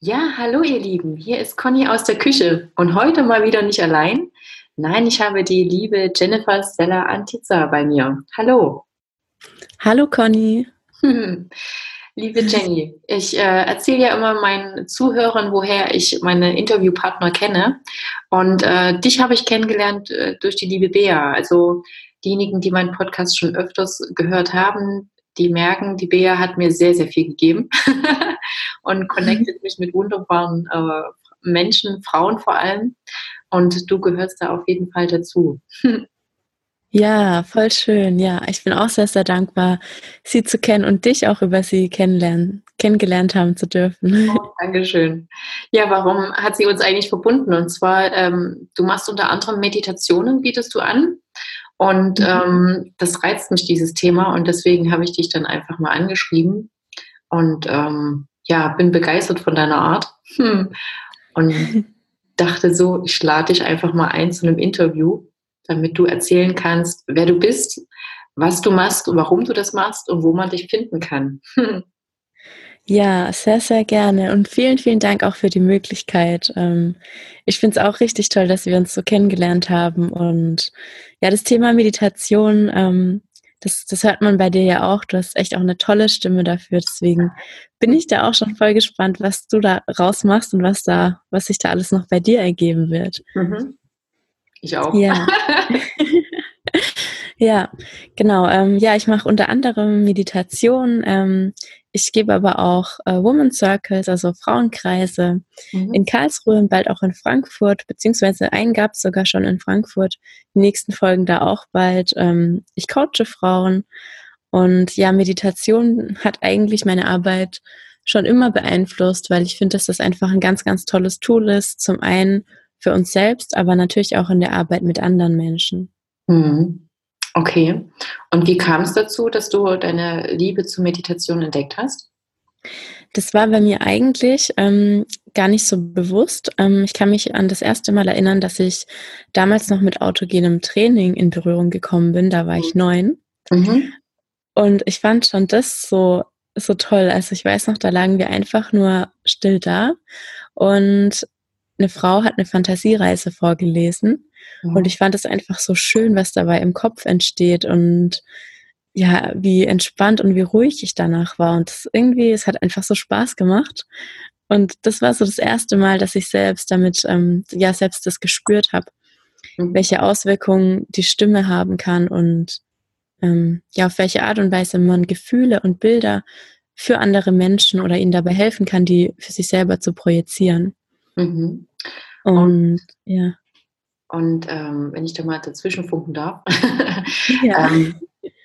Ja, hallo ihr Lieben, hier ist Conny aus der Küche und heute mal wieder nicht allein. Nein, ich habe die liebe Jennifer Stella Antiza bei mir. Hallo. Hallo Conny. Liebe Jenny, ich äh, erzähle ja immer meinen Zuhörern, woher ich meine Interviewpartner kenne. Und äh, dich habe ich kennengelernt äh, durch die liebe Bea. Also diejenigen, die meinen Podcast schon öfters gehört haben, die merken, die Bea hat mir sehr, sehr viel gegeben und connectet mich mit wunderbaren äh, Menschen, Frauen vor allem. Und du gehörst da auf jeden Fall dazu. Ja, voll schön. Ja, ich bin auch sehr, sehr dankbar, sie zu kennen und dich auch über sie kennenlernen, kennengelernt haben zu dürfen. Oh, Dankeschön. Ja, warum hat sie uns eigentlich verbunden? Und zwar, ähm, du machst unter anderem Meditationen, bietest du an. Und mhm. ähm, das reizt mich, dieses Thema. Und deswegen habe ich dich dann einfach mal angeschrieben. Und ähm, ja, bin begeistert von deiner Art. Hm. Und dachte so, ich lade dich einfach mal ein zu einem Interview, damit du erzählen kannst, wer du bist, was du machst und warum du das machst und wo man dich finden kann. Hm. Ja, sehr, sehr gerne. Und vielen, vielen Dank auch für die Möglichkeit. Ähm, ich finde es auch richtig toll, dass wir uns so kennengelernt haben. Und ja, das Thema Meditation, ähm, das, das hört man bei dir ja auch. Du hast echt auch eine tolle Stimme dafür. Deswegen bin ich da auch schon voll gespannt, was du da rausmachst und was da, was sich da alles noch bei dir ergeben wird. Mhm. Ich auch. Ja. ja, genau. Ähm, ja, ich mache unter anderem Meditation. Ähm, ich gebe aber auch äh, Woman Circles, also Frauenkreise mhm. in Karlsruhe und bald auch in Frankfurt, beziehungsweise einen gab es sogar schon in Frankfurt. Die nächsten Folgen da auch bald. Ähm, ich coache Frauen und ja, Meditation hat eigentlich meine Arbeit schon immer beeinflusst, weil ich finde, dass das einfach ein ganz, ganz tolles Tool ist. Zum einen für uns selbst, aber natürlich auch in der Arbeit mit anderen Menschen. Mhm. Okay. Und wie kam es dazu, dass du deine Liebe zur Meditation entdeckt hast? Das war bei mir eigentlich ähm, gar nicht so bewusst. Ähm, ich kann mich an das erste Mal erinnern, dass ich damals noch mit autogenem Training in Berührung gekommen bin. Da war ich mhm. neun. Mhm. Und ich fand schon das so, so toll. Also ich weiß noch, da lagen wir einfach nur still da. Und eine Frau hat eine Fantasiereise vorgelesen. Mhm. Und ich fand es einfach so schön, was dabei im Kopf entsteht und ja, wie entspannt und wie ruhig ich danach war. Und das irgendwie, es hat einfach so Spaß gemacht. Und das war so das erste Mal, dass ich selbst damit, ähm, ja, selbst das gespürt habe, mhm. welche Auswirkungen die Stimme haben kann und ähm, ja, auf welche Art und Weise man Gefühle und Bilder für andere Menschen oder ihnen dabei helfen kann, die für sich selber zu projizieren. Mhm. Und, und ja. Und ähm, wenn ich da mal dazwischen funken darf, ja. ähm,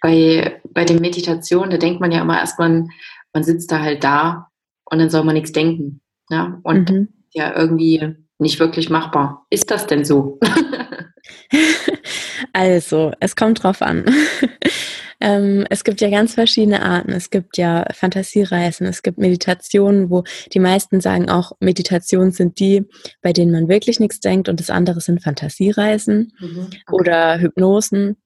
bei, bei den Meditationen, da denkt man ja immer erstmal, man sitzt da halt da und dann soll man nichts denken. Ja? Und mhm. ja, irgendwie nicht wirklich machbar. Ist das denn so? also, es kommt drauf an. Ähm, es gibt ja ganz verschiedene Arten. Es gibt ja Fantasiereisen, es gibt Meditationen, wo die meisten sagen auch, Meditationen sind die, bei denen man wirklich nichts denkt und das andere sind Fantasiereisen mhm. okay. oder Hypnosen.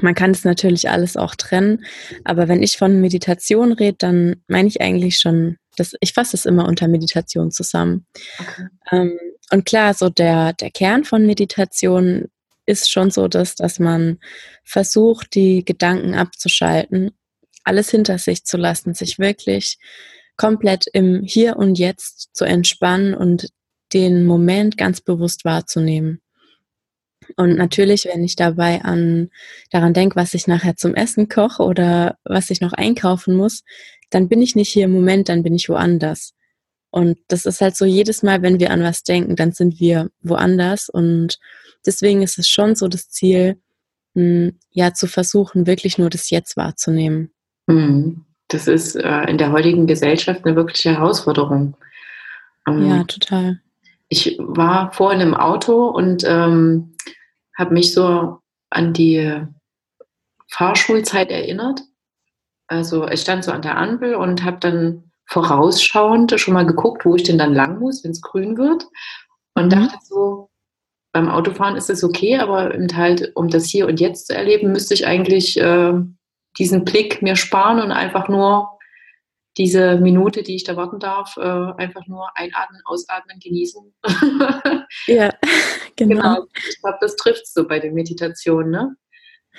Man kann es natürlich alles auch trennen, aber wenn ich von Meditation rede, dann meine ich eigentlich schon, dass ich fasse es immer unter Meditation zusammen. Okay. Ähm, und klar, so der, der Kern von Meditation ist schon so, dass, dass man versucht, die Gedanken abzuschalten, alles hinter sich zu lassen, sich wirklich komplett im Hier und Jetzt zu entspannen und den Moment ganz bewusst wahrzunehmen. Und natürlich, wenn ich dabei an, daran denke, was ich nachher zum Essen koche oder was ich noch einkaufen muss, dann bin ich nicht hier im Moment, dann bin ich woanders. Und das ist halt so, jedes Mal, wenn wir an was denken, dann sind wir woanders. Und deswegen ist es schon so das Ziel, hm, ja, zu versuchen, wirklich nur das Jetzt wahrzunehmen. Hm. Das ist äh, in der heutigen Gesellschaft eine wirkliche Herausforderung. Ähm, ja, total. Ich war vorhin im Auto und ähm, habe mich so an die Fahrschulzeit erinnert. Also ich stand so an der Ampel und habe dann vorausschauend schon mal geguckt, wo ich denn dann lang muss, wenn es grün wird. Und mhm. dachte so, beim Autofahren ist es okay, aber halt, um das hier und jetzt zu erleben, müsste ich eigentlich äh, diesen Blick mir sparen und einfach nur diese Minute, die ich da warten darf, äh, einfach nur einatmen, ausatmen, genießen. ja, genau. genau. Ich glaube, das trifft so bei den Meditationen, ne?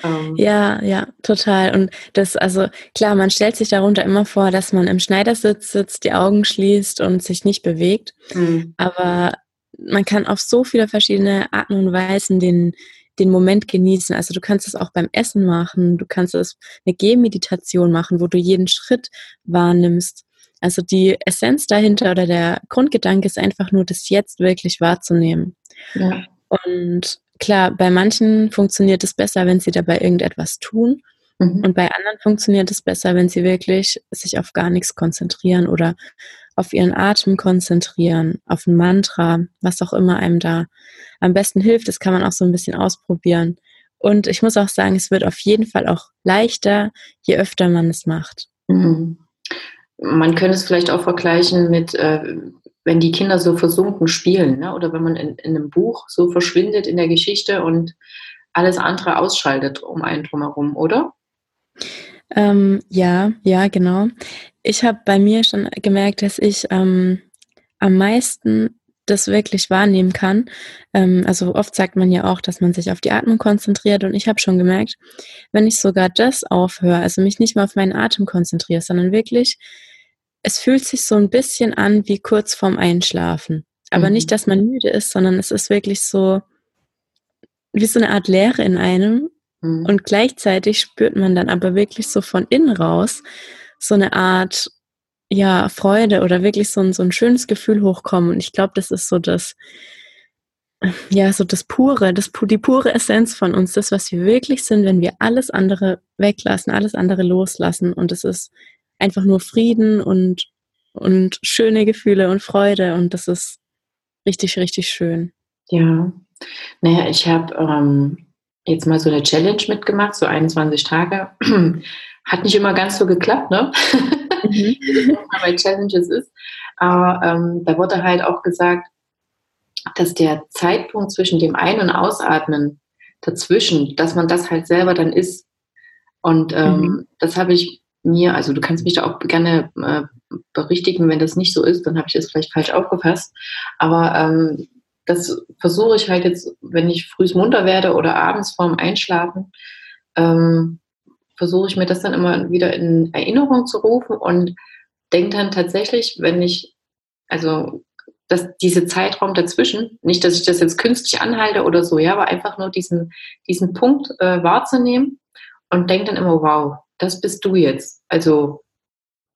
Ähm. Ja, ja, total. Und das, also klar, man stellt sich darunter immer vor, dass man im Schneidersitz sitzt, die Augen schließt und sich nicht bewegt. Mhm. Aber man kann auf so viele verschiedene Arten und Weisen den, den Moment genießen. Also du kannst es auch beim Essen machen, du kannst es eine Gehmeditation machen, wo du jeden Schritt wahrnimmst. Also die Essenz dahinter oder der Grundgedanke ist einfach nur, das jetzt wirklich wahrzunehmen. Ja. Und klar, bei manchen funktioniert es besser, wenn sie dabei irgendetwas tun. Mhm. Und bei anderen funktioniert es besser, wenn sie wirklich sich auf gar nichts konzentrieren oder auf ihren Atem konzentrieren, auf ein Mantra, was auch immer einem da am besten hilft. Das kann man auch so ein bisschen ausprobieren. Und ich muss auch sagen, es wird auf jeden Fall auch leichter, je öfter man es macht. Mhm. Man könnte es vielleicht auch vergleichen mit, äh, wenn die Kinder so versunken spielen, ne? oder wenn man in, in, einem Buch so verschwindet in der Geschichte und alles andere ausschaltet um einen drumherum, oder? Ähm, ja, ja, genau. Ich habe bei mir schon gemerkt, dass ich ähm, am meisten das wirklich wahrnehmen kann. Ähm, also oft sagt man ja auch, dass man sich auf die Atmung konzentriert und ich habe schon gemerkt, wenn ich sogar das aufhöre, also mich nicht mehr auf meinen Atem konzentriere, sondern wirklich, es fühlt sich so ein bisschen an wie kurz vorm Einschlafen. Aber mhm. nicht, dass man müde ist, sondern es ist wirklich so wie so eine Art Leere in einem Mhm. Und gleichzeitig spürt man dann aber wirklich so von innen raus so eine Art, ja, Freude oder wirklich so ein, so ein schönes Gefühl hochkommen. Und ich glaube, das ist so das, ja, so das pure, das, die pure Essenz von uns, das, was wir wirklich sind, wenn wir alles andere weglassen, alles andere loslassen. Und es ist einfach nur Frieden und, und schöne Gefühle und Freude. Und das ist richtig, richtig schön. Ja, naja, ich habe ähm, jetzt mal so eine Challenge mitgemacht, so 21 Tage. Hat nicht immer ganz so geklappt, ne? Mhm. bei Challenges ist. Aber ähm, da wurde halt auch gesagt, dass der Zeitpunkt zwischen dem Ein- und Ausatmen dazwischen, dass man das halt selber dann ist. Und ähm, mhm. das habe ich mir, also du kannst mich da auch gerne äh, berichtigen, wenn das nicht so ist, dann habe ich es vielleicht falsch aufgefasst. Aber ähm, das versuche ich halt jetzt, wenn ich früh munter werde oder abends vorm Einschlafen, ähm, versuche ich mir das dann immer wieder in Erinnerung zu rufen und denke dann tatsächlich, wenn ich, also dass diese Zeitraum dazwischen, nicht, dass ich das jetzt künstlich anhalte oder so, ja, aber einfach nur diesen, diesen Punkt äh, wahrzunehmen und denke dann immer, wow, das bist du jetzt. Also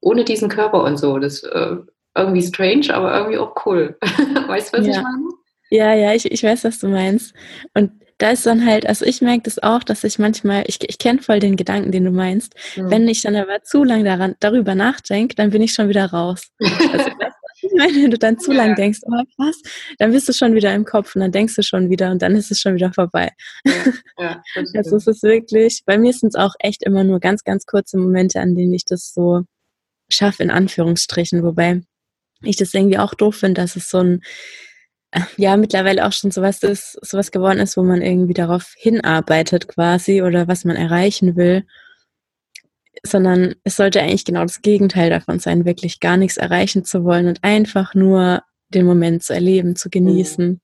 ohne diesen Körper und so. Das äh, irgendwie strange, aber irgendwie auch cool. weißt du, was ja. ich meine? Ja, ja, ich, ich weiß, was du meinst. Und da ist dann halt, also ich merke das auch, dass ich manchmal, ich, ich kenne voll den Gedanken, den du meinst. Mhm. Wenn ich dann aber zu lange daran, darüber nachdenke, dann bin ich schon wieder raus. Also, meine, wenn du dann zu ja. lang denkst, oh krass, dann bist du schon wieder im Kopf und dann denkst du schon wieder und dann ist es schon wieder vorbei. Ja, ja, also es ist wirklich, bei mir sind es auch echt immer nur ganz, ganz kurze Momente, an denen ich das so schaffe, in Anführungsstrichen, wobei ich das irgendwie auch doof finde, dass es so ein ja mittlerweile auch schon sowas ist, sowas geworden ist, wo man irgendwie darauf hinarbeitet quasi oder was man erreichen will, sondern es sollte eigentlich genau das Gegenteil davon sein, wirklich gar nichts erreichen zu wollen und einfach nur den Moment zu erleben, zu genießen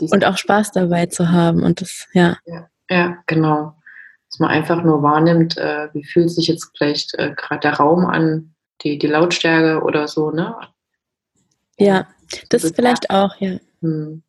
mhm. und auch Spaß dabei zu haben und das, ja. Ja, ja genau. Dass man einfach nur wahrnimmt, äh, wie fühlt sich jetzt vielleicht äh, gerade der Raum an, die, die Lautstärke oder so, ne? Ja, das, das vielleicht auch, ja. Hm.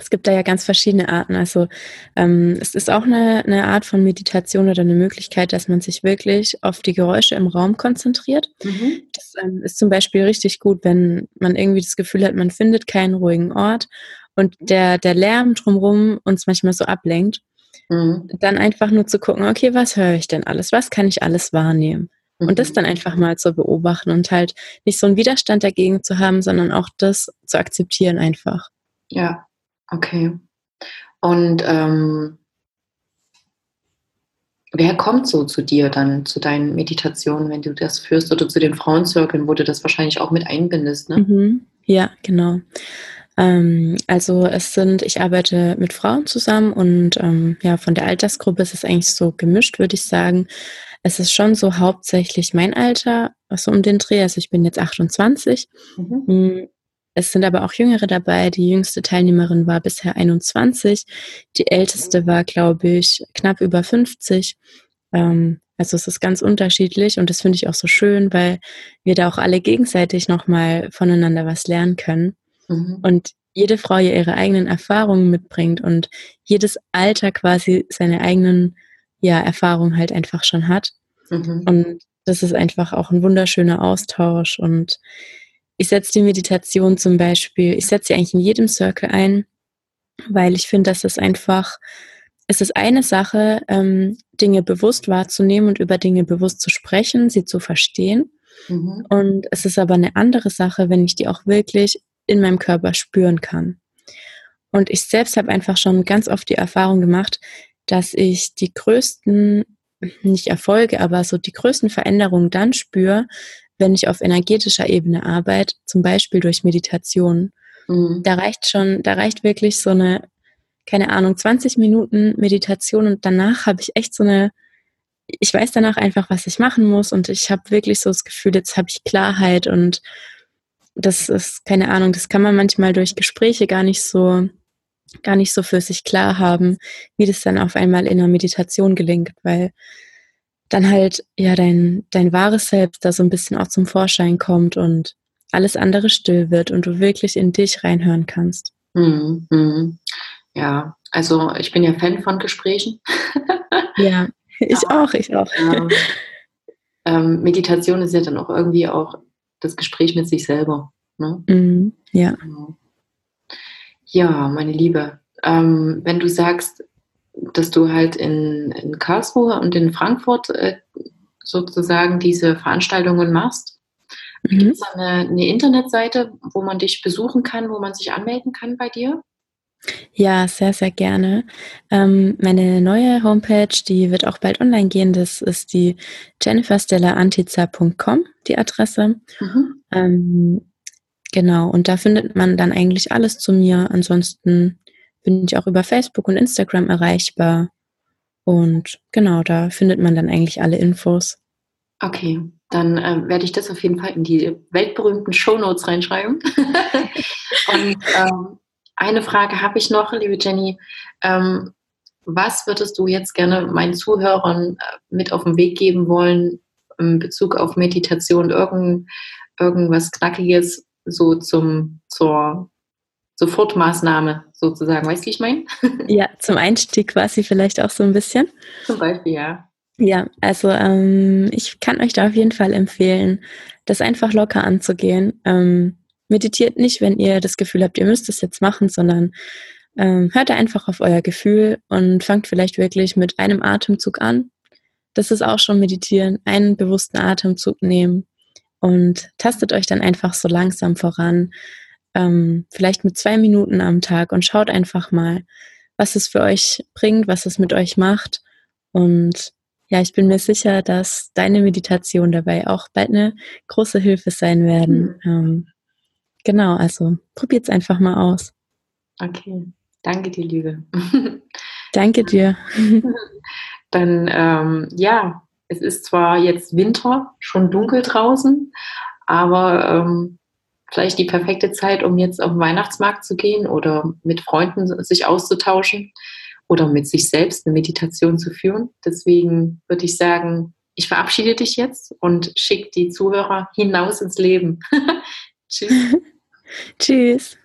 Es gibt da ja ganz verschiedene Arten. Also ähm, es ist auch eine, eine Art von Meditation oder eine Möglichkeit, dass man sich wirklich auf die Geräusche im Raum konzentriert. Mhm. Das ähm, ist zum Beispiel richtig gut, wenn man irgendwie das Gefühl hat, man findet keinen ruhigen Ort und der, der Lärm drumherum uns manchmal so ablenkt. Mhm. Dann einfach nur zu gucken, okay, was höre ich denn alles? Was kann ich alles wahrnehmen? Und das mhm. dann einfach mal zu beobachten und halt nicht so einen Widerstand dagegen zu haben, sondern auch das zu akzeptieren einfach. Ja, okay. Und ähm, wer kommt so zu dir dann, zu deinen Meditationen, wenn du das führst oder zu den Frauenzirkeln, wo du das wahrscheinlich auch mit einbindest, ne? Mhm. Ja, genau. Ähm, also es sind, ich arbeite mit Frauen zusammen und ähm, ja, von der Altersgruppe ist es eigentlich so gemischt, würde ich sagen es ist schon so hauptsächlich mein Alter, so um den Dreh. Also ich bin jetzt 28. Mhm. Es sind aber auch Jüngere dabei. Die jüngste Teilnehmerin war bisher 21. Die älteste war, glaube ich, knapp über 50. Ähm, also es ist ganz unterschiedlich und das finde ich auch so schön, weil wir da auch alle gegenseitig nochmal voneinander was lernen können. Mhm. Und jede Frau ja ihre eigenen Erfahrungen mitbringt und jedes Alter quasi seine eigenen ja, Erfahrungen halt einfach schon hat. Mhm. Und das ist einfach auch ein wunderschöner Austausch. Und ich setze die Meditation zum Beispiel, ich setze sie eigentlich in jedem Circle ein, weil ich finde, dass es einfach, es ist eine Sache, ähm, Dinge bewusst wahrzunehmen und über Dinge bewusst zu sprechen, sie zu verstehen. Mhm. Und es ist aber eine andere Sache, wenn ich die auch wirklich in meinem Körper spüren kann. Und ich selbst habe einfach schon ganz oft die Erfahrung gemacht, dass ich die größten, nicht Erfolge, aber so die größten Veränderungen dann spüre, wenn ich auf energetischer Ebene arbeite, zum Beispiel durch Meditation. Mhm. Da reicht schon, da reicht wirklich so eine, keine Ahnung, 20 Minuten Meditation und danach habe ich echt so eine, ich weiß danach einfach, was ich machen muss und ich habe wirklich so das Gefühl, jetzt habe ich Klarheit und das ist, keine Ahnung, das kann man manchmal durch Gespräche gar nicht so, gar nicht so für sich klar haben, wie das dann auf einmal in der Meditation gelingt, weil dann halt ja dein, dein wahres Selbst da so ein bisschen auch zum Vorschein kommt und alles andere still wird und du wirklich in dich reinhören kannst. Mhm. mhm. Ja, also ich bin ja Fan von Gesprächen. ja, ich ja. auch, ich auch. Ja. Ähm, Meditation ist ja dann auch irgendwie auch das Gespräch mit sich selber. Ne? Mhm, ja. Ja, meine Liebe, ähm, wenn du sagst, dass du halt in, in Karlsruhe und in Frankfurt äh, sozusagen diese Veranstaltungen machst, mhm. gibt es eine, eine Internetseite, wo man dich besuchen kann, wo man sich anmelden kann bei dir? Ja, sehr, sehr gerne. Ähm, meine neue Homepage, die wird auch bald online gehen. Das ist die jenniferstellaantiza.com, die Adresse. Mhm. Ähm, genau, und da findet man dann eigentlich alles zu mir. Ansonsten bin ich auch über Facebook und Instagram erreichbar. Und genau, da findet man dann eigentlich alle Infos. Okay, dann äh, werde ich das auf jeden Fall in die weltberühmten Shownotes reinschreiben. und ähm, eine Frage habe ich noch, liebe Jenny. Ähm, was würdest du jetzt gerne meinen Zuhörern äh, mit auf den Weg geben wollen in Bezug auf Meditation? Irgend, irgendwas Knackiges so zum, zur Sofortmaßnahme sozusagen. Weißt du, wie ich meine? Ja, zum Einstieg quasi vielleicht auch so ein bisschen. Zum Beispiel, ja. Ja, also ähm, ich kann euch da auf jeden Fall empfehlen, das einfach locker anzugehen. Ähm, meditiert nicht, wenn ihr das Gefühl habt, ihr müsst es jetzt machen, sondern ähm, hört da einfach auf euer Gefühl und fangt vielleicht wirklich mit einem Atemzug an. Das ist auch schon meditieren, einen bewussten Atemzug nehmen und tastet euch dann einfach so langsam voran, ähm, vielleicht mit zwei Minuten am Tag und schaut einfach mal, was es für euch bringt, was es mit euch macht. Und ja, ich bin mir sicher, dass deine Meditation dabei auch bald eine große Hilfe sein werden. Mhm. Ähm, Genau, also probiert es einfach mal aus. Okay, danke dir, Liebe. danke dir. Dann, ähm, ja, es ist zwar jetzt Winter, schon dunkel draußen, aber ähm, vielleicht die perfekte Zeit, um jetzt auf den Weihnachtsmarkt zu gehen oder mit Freunden sich auszutauschen oder mit sich selbst eine Meditation zu führen. Deswegen würde ich sagen, ich verabschiede dich jetzt und schicke die Zuhörer hinaus ins Leben. Tschüss. Tschüss.